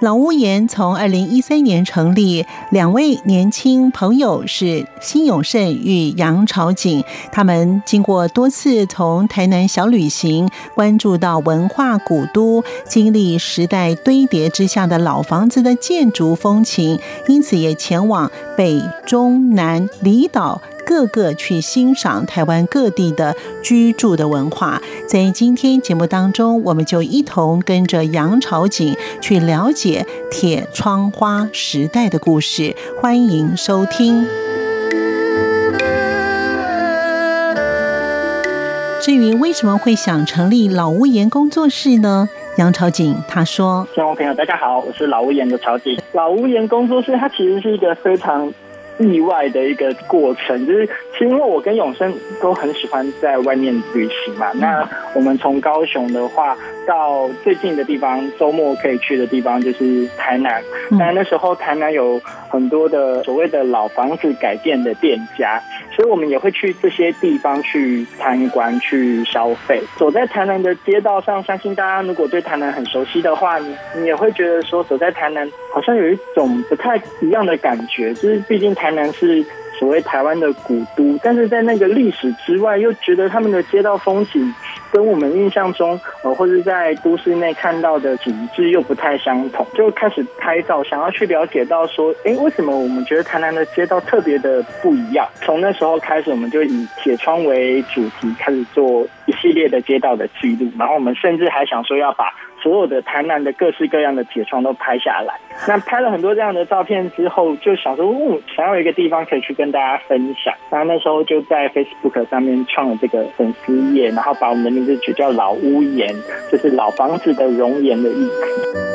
老屋檐从二零一三年成立，两位年轻朋友是辛永胜与杨朝景。他们经过多次从台南小旅行，关注到文化古都，经历时代堆叠之下的老房子的建筑风情，因此也前往北中南离岛。各个去欣赏台湾各地的居住的文化，在今天节目当中，我们就一同跟着杨朝景去了解铁窗花时代的故事。欢迎收听。至于为什么会想成立老屋檐工作室呢？杨朝景他说：“听众朋友，大家好，我是老屋檐的朝景。老屋檐工作室，它其实是一个非常。”意外的一个过程，就是其实因为我跟永生都很喜欢在外面旅行嘛。那我们从高雄的话到最近的地方，周末可以去的地方就是台南。那那时候台南有很多的所谓的老房子改建的店家，所以我们也会去这些地方去参观、去消费。走在台南的街道上，相信大家如果对台南很熟悉的话，你你也会觉得说，走在台南好像有一种不太一样的感觉，就是毕竟台。台南是所谓台湾的古都，但是在那个历史之外，又觉得他们的街道风景跟我们印象中，呃，或者在都市内看到的景致又不太相同，就开始拍照，想要去了解到说，哎，为什么我们觉得台南的街道特别的不一样？从那时候开始，我们就以铁窗为主题，开始做一系列的街道的记录，然后我们甚至还想说要把。所有的台南的各式各样的铁窗都拍下来，那拍了很多这样的照片之后，就想说，嗯，想要一个地方可以去跟大家分享。那那时候就在 Facebook 上面创了这个粉丝页，然后把我们的名字取叫老屋檐，就是老房子的容颜的意思。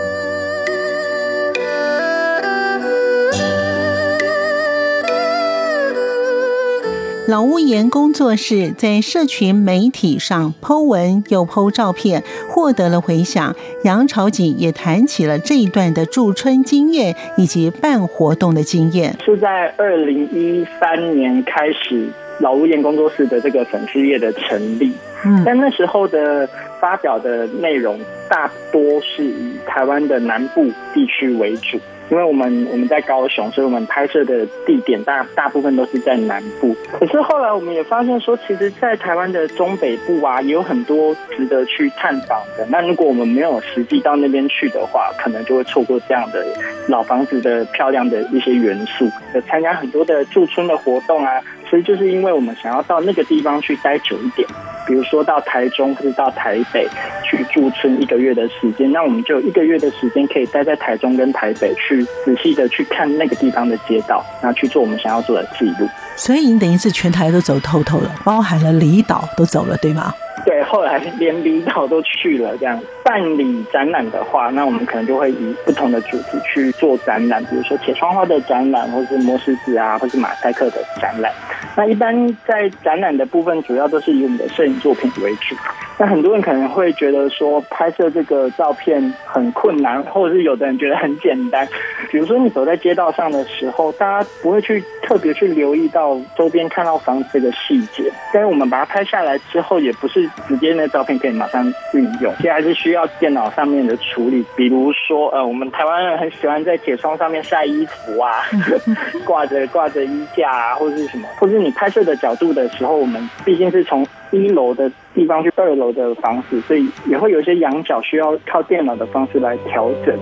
老屋檐工作室在社群媒体上 po 文又 po 照片，获得了回响。杨朝景也谈起了这一段的驻村经验以及办活动的经验。是在二零一三年开始老屋檐工作室的这个粉丝页的成立，嗯，但那时候的发表的内容大多是以台湾的南部地区为主。因为我们我们在高雄，所以我们拍摄的地点大大部分都是在南部。可是后来我们也发现说，其实，在台湾的中北部啊，也有很多值得去探访的。那如果我们没有实际到那边去的话，可能就会错过这样的老房子的漂亮的一些元素。参加很多的驻村的活动啊，其实就是因为我们想要到那个地方去待久一点。比如说到台中或者到台北去驻村一个月的时间，那我们就有一个月的时间可以待在台中跟台北去。仔细的去看那个地方的街道，然后去做我们想要做的记录。所以你等于是全台都走透透了，包含了离岛都走了，对吗？对，后来连离岛都去了。这样办理展览的话，那我们可能就会以不同的主题去做展览，比如说铁窗花的展览，或是磨石子啊，或是马赛克的展览。那一般在展览的部分，主要都是以我们的摄影作品为主。那很多人可能会觉得说，拍摄这个照片很困难，或者是有的人觉得很简单。比如说你走在街道上的时候，大家不会去特别去留意到周边看到房子这个细节。但是我们把它拍下来之后，也不是直接那照片可以马上运用，其实还是需要电脑上面的处理。比如说，呃，我们台湾人很喜欢在铁窗上面晒衣服啊，挂着挂着衣架啊，或者是什么，或者是你拍摄的角度的时候，我们毕竟是从一楼的地方去二楼的房子，所以也会有一些仰角需要靠电脑的方式来调整。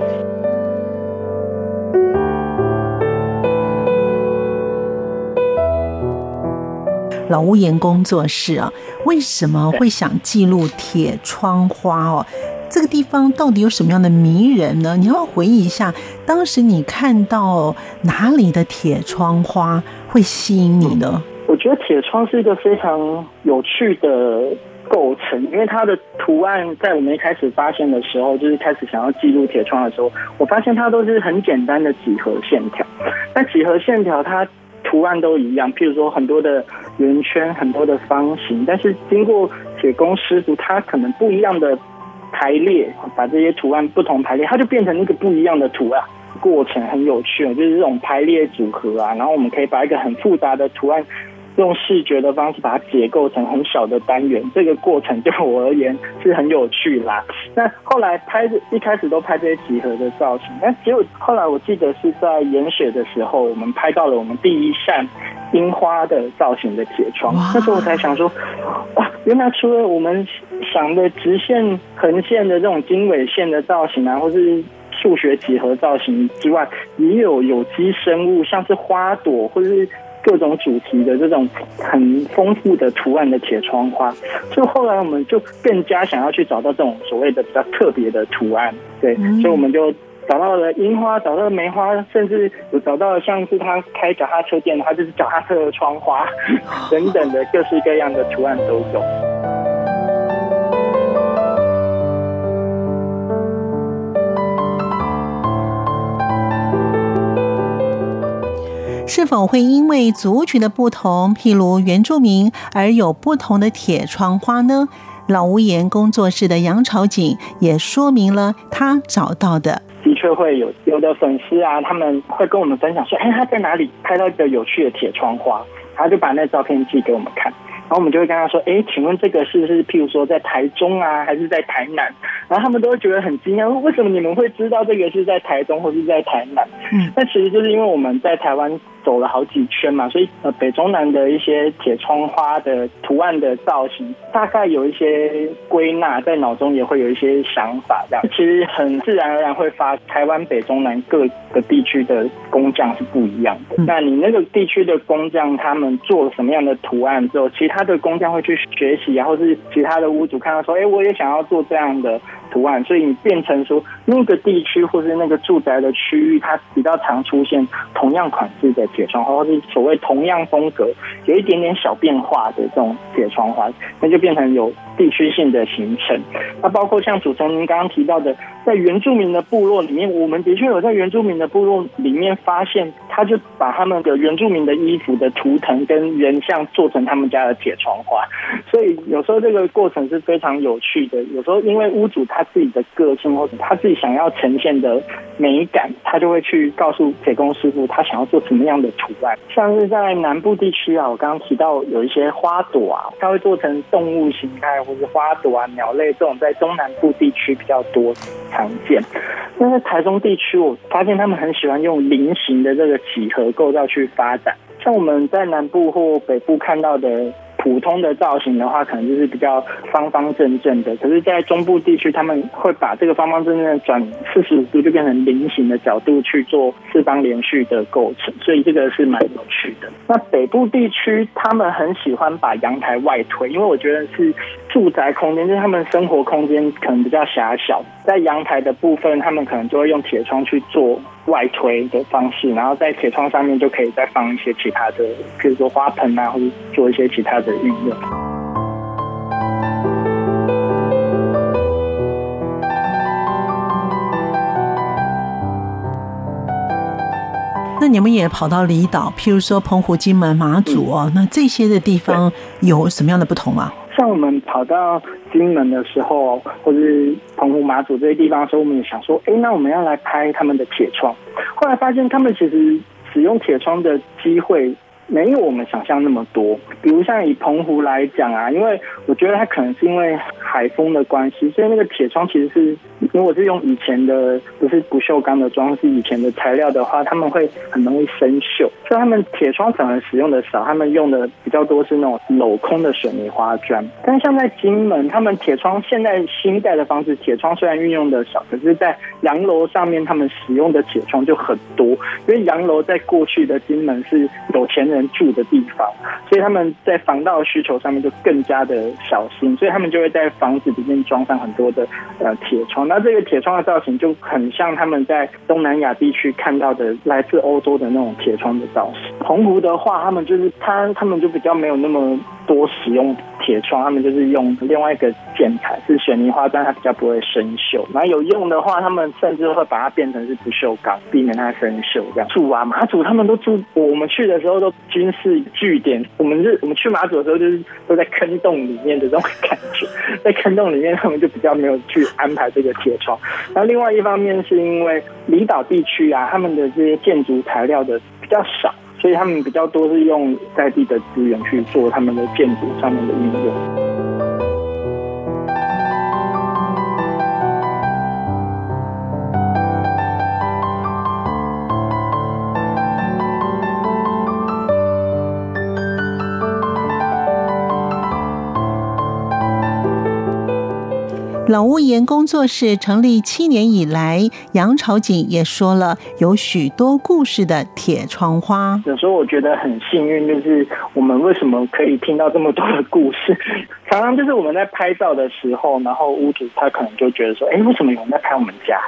老屋檐工作室啊，为什么会想记录铁窗花哦？这个地方到底有什么样的迷人呢？你要，要回忆一下，当时你看到哪里的铁窗花会吸引你呢？觉得铁窗是一个非常有趣的构成，因为它的图案在我们一开始发现的时候，就是开始想要记录铁窗的时候，我发现它都是很简单的几何线条。那几何线条它图案都一样，譬如说很多的圆圈、很多的方形，但是经过铁工师傅，他可能不一样的排列，把这些图案不同排列，它就变成一个不一样的图案。过程很有趣，就是这种排列组合啊，然后我们可以把一个很复杂的图案。用视觉的方式把它解构成很小的单元，这个过程对我而言是很有趣啦。那后来拍一开始都拍这些几何的造型，那结果后来我记得是在盐雪的时候，我们拍到了我们第一扇樱花的造型的铁窗。那时候我才想说，哇，原来除了我们想的直线、横线的这种经纬线的造型啊，或是数学几何造型之外，也有有机生物，像是花朵或者是。各种主题的这种很丰富的图案的铁窗花，所以后来我们就更加想要去找到这种所谓的比较特别的图案，对，所以我们就找到了樱花，找到了梅花，甚至有找到了像是他开脚踏车店的话，就是脚踏车的窗花。等等的各式各样的图案都有。是否会因为族群的不同，譬如原住民，而有不同的铁窗花呢？老屋檐工作室的杨朝景也说明了他找到的，的确会有有的粉丝啊，他们会跟我们分享说，哎，他在哪里拍到一个有趣的铁窗花，然后就把那照片寄给我们看，然后我们就会跟他说，哎，请问这个是不是譬如说在台中啊，还是在台南？然后他们都会觉得很惊讶，为什么你们会知道这个是在台中或是在台南？嗯，那其实就是因为我们在台湾。走了好几圈嘛，所以呃，北中南的一些铁窗花的图案的造型，大概有一些归纳，在脑中也会有一些想法，这样 其实很自然而然会发。台湾北中南各个地区的工匠是不一样的。嗯、那你那个地区的工匠，他们做了什么样的图案之后，其他的工匠会去学习，然后是其他的屋主看到说，哎，我也想要做这样的图案，所以你变成说那个地区或是那个住宅的区域，它比较常出现同样款式的。铁窗花，或是所谓同样风格，有一点点小变化的这种铁窗花，那就变成有地区性的形成。那包括像主持人您刚刚提到的，在原住民的部落里面，我们的确有在原住民的部落里面发现，他就把他们的原住民的衣服的图腾跟人像做成他们家的铁窗花。所以有时候这个过程是非常有趣的。有时候因为屋主他自己的个性或者他自己想要呈现的美感，他就会去告诉铁工师傅他想要做什么样的图案，像是在南部地区啊，我刚刚提到有一些花朵啊，它会做成动物形态，或是花朵啊、鸟类这种，在中南部地区比较多常见。但是台中地区，我发现他们很喜欢用菱形的这个几何构造去发展，像我们在南部或北部看到的。普通的造型的话，可能就是比较方方正正的。可是，在中部地区，他们会把这个方方正正的转四十五度，就变成菱形的角度去做四方连续的构成。所以，这个是蛮有趣的。那北部地区，他们很喜欢把阳台外推，因为我觉得是住宅空间，就是他们生活空间可能比较狭小，在阳台的部分，他们可能就会用铁窗去做。外推的方式，然后在铁窗上面就可以再放一些其他的，比如说花盆啊，或者做一些其他的运用。那你们也跑到离岛，譬如说澎湖、金门、马祖哦，那这些的地方有什么样的不同吗？像我们跑到金门的时候，或是澎湖、马祖这些地方的时候，我们也想说，哎，那我们要来拍他们的铁窗。后来发现，他们其实使用铁窗的机会没有我们想象那么多。比如像以澎湖来讲啊，因为我觉得它可能是因为海风的关系，所以那个铁窗其实是。如果是用以前的不是不锈钢的装饰，以前的材料的话，他们会很容易生锈，所以他们铁窗反而使用的少，他们用的比较多是那种镂空的水泥花砖。但是像在金门，他们铁窗现在新盖的房子，铁窗虽然运用的少，可是在洋楼上面，他们使用的铁窗就很多，因为洋楼在过去的金门是有钱人住的地方，所以他们在防盗需求上面就更加的小心，所以他们就会在房子里面装上很多的呃铁窗。然后这个铁窗的造型就很像他们在东南亚地区看到的来自欧洲的那种铁窗的造型。澎湖的话，他们就是他他们就比较没有那么多使用铁窗，他们就是用另外一个建材是水泥花砖，它比较不会生锈。然后有用的话，他们甚至会把它变成是不锈钢，避免它生锈。这样住啊，马祖他们都住，我们去的时候都军事据点。我们是我们去马祖的时候，就是都在坑洞里面的这种感觉，在坑洞里面，他们就比较没有去安排这个铁窗。然后另外一方面是因为离岛地区啊，他们的这些建筑材料的比较少。他们比较多是用在地的资源去做他们的建筑上面的应用。老屋颜工作室成立七年以来，杨朝景也说了有许多故事的铁窗花。有时候我觉得很幸运，就是我们为什么可以听到这么多的故事？常常就是我们在拍照的时候，然后屋主他可能就觉得说：“哎，为什么有人在拍我们家？”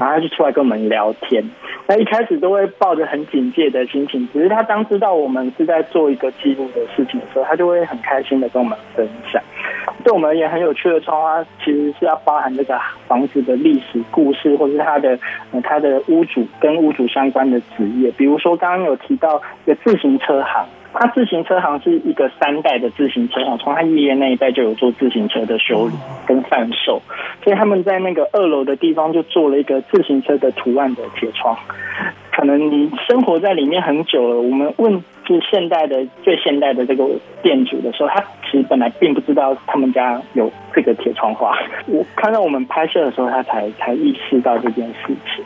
然后他就出来跟我们聊天。那一开始都会抱着很警戒的心情，只是他当知道我们是在做一个记录的事情的时候，他就会很开心的跟我们分享。对我们而言很有趣的窗花，其实是要包含这个房子的历史故事，或是它的呃他的屋主跟屋主相关的职业。比如说刚刚有提到一个自行车行，他自行车行是一个三代的自行车行，从他爷爷那一代就有做自行车的修理跟贩售，所以他们在那个二楼的地方就做了一个自行车的图案的铁窗。可能你生活在里面很久了，我们问是现代的最现代的这个店主的时候，他其实本来并不知道他们家有这个铁窗花。我看到我们拍摄的时候，他才才意识到这件事情。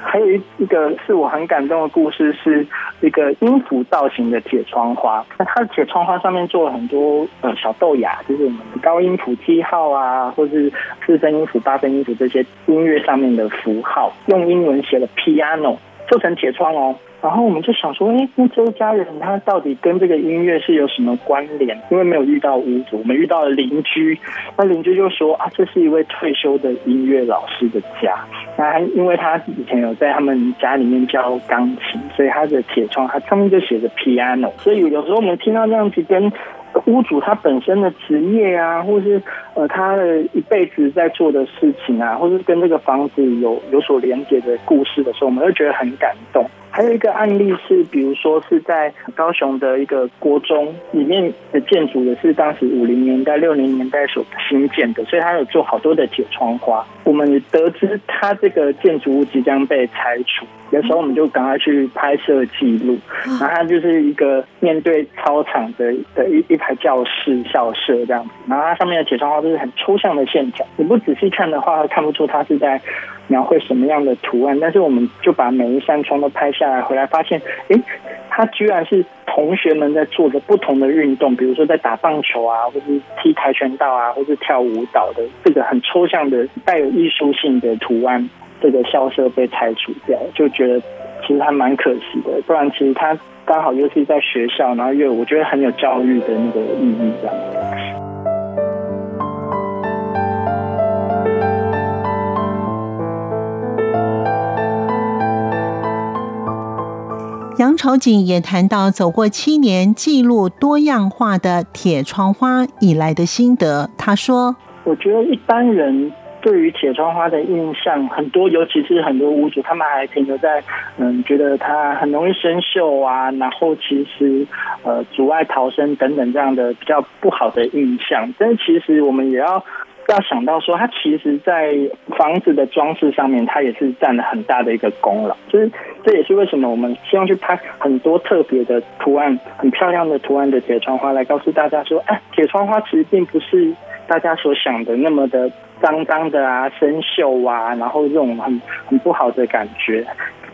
还有一一个是我很感动的故事，是一个音符造型的铁窗花。那它的铁窗花上面做了很多呃小豆芽，就是我们的高音符七号啊，或是四分音符、八分音符这些音乐上面的符号，用英文写了 piano。做成铁窗哦，然后我们就想说，哎，那这家人他到底跟这个音乐是有什么关联？因为没有遇到屋主，我们遇到了邻居，那邻居就说啊，这是一位退休的音乐老师的家，那因为他以前有在他们家里面教钢琴，所以他的铁窗他上面就写着 piano，所以有时候我们听到这样子跟。屋主他本身的职业啊，或是呃他的一辈子在做的事情啊，或是跟这个房子有有所连接的故事的时候，我们会觉得很感动。还有一个案例是，比如说是在高雄的一个国中里面的建筑，也是当时五零年代、六零年代所新建的，所以他有做好多的铁窗花。我们得知他这个建筑物即将被拆除，有时候我们就赶快去拍摄记录。然后它就是一个面对操场的的一一排教室校舍这样子，然后它上面的铁窗花都是很抽象的线条，你不仔细看的话，看不出它是在描绘什么样的图案。但是我们就把每一扇窗都拍下来，回来发现，诶，它居然是同学们在做着不同的运动，比如说在打棒球啊，或是踢跆拳道啊，或是跳舞蹈的这个很抽象的带有艺术性的图案，这个校舍被拆除掉，就觉得其实还蛮可惜的。不然其实它刚好又是在学校，然后又我觉得很有教育的那个意义这样。杨朝景也谈到走过七年记录多样化的铁窗花以来的心得。他说：“我觉得一般人对于铁窗花的印象很多，尤其是很多屋主，他们还停留在嗯，觉得它很容易生锈啊，然后其实呃阻碍逃生等等这样的比较不好的印象。但是其实我们也要。”要想到说，它其实，在房子的装饰上面，它也是占了很大的一个功劳。就是这也是为什么我们希望去拍很多特别的图案、很漂亮的图案的铁窗花，来告诉大家说，哎，铁窗花其实并不是大家所想的那么的脏脏的啊、生锈啊，然后这种很很不好的感觉。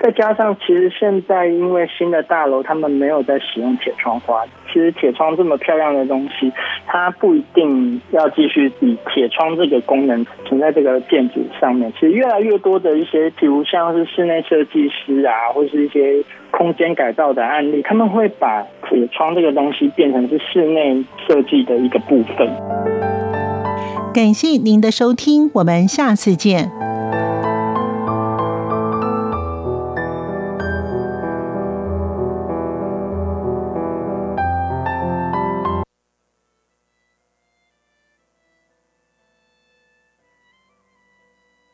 再加上，其实现在因为新的大楼，他们没有在使用铁窗花。其实铁窗这么漂亮的东西，它不一定要继续以铁窗这个功能存在这个建筑上面。其实越来越多的一些，比如像是室内设计师啊，或是一些空间改造的案例，他们会把铁窗这个东西变成是室内设计的一个部分。感谢您的收听，我们下次见。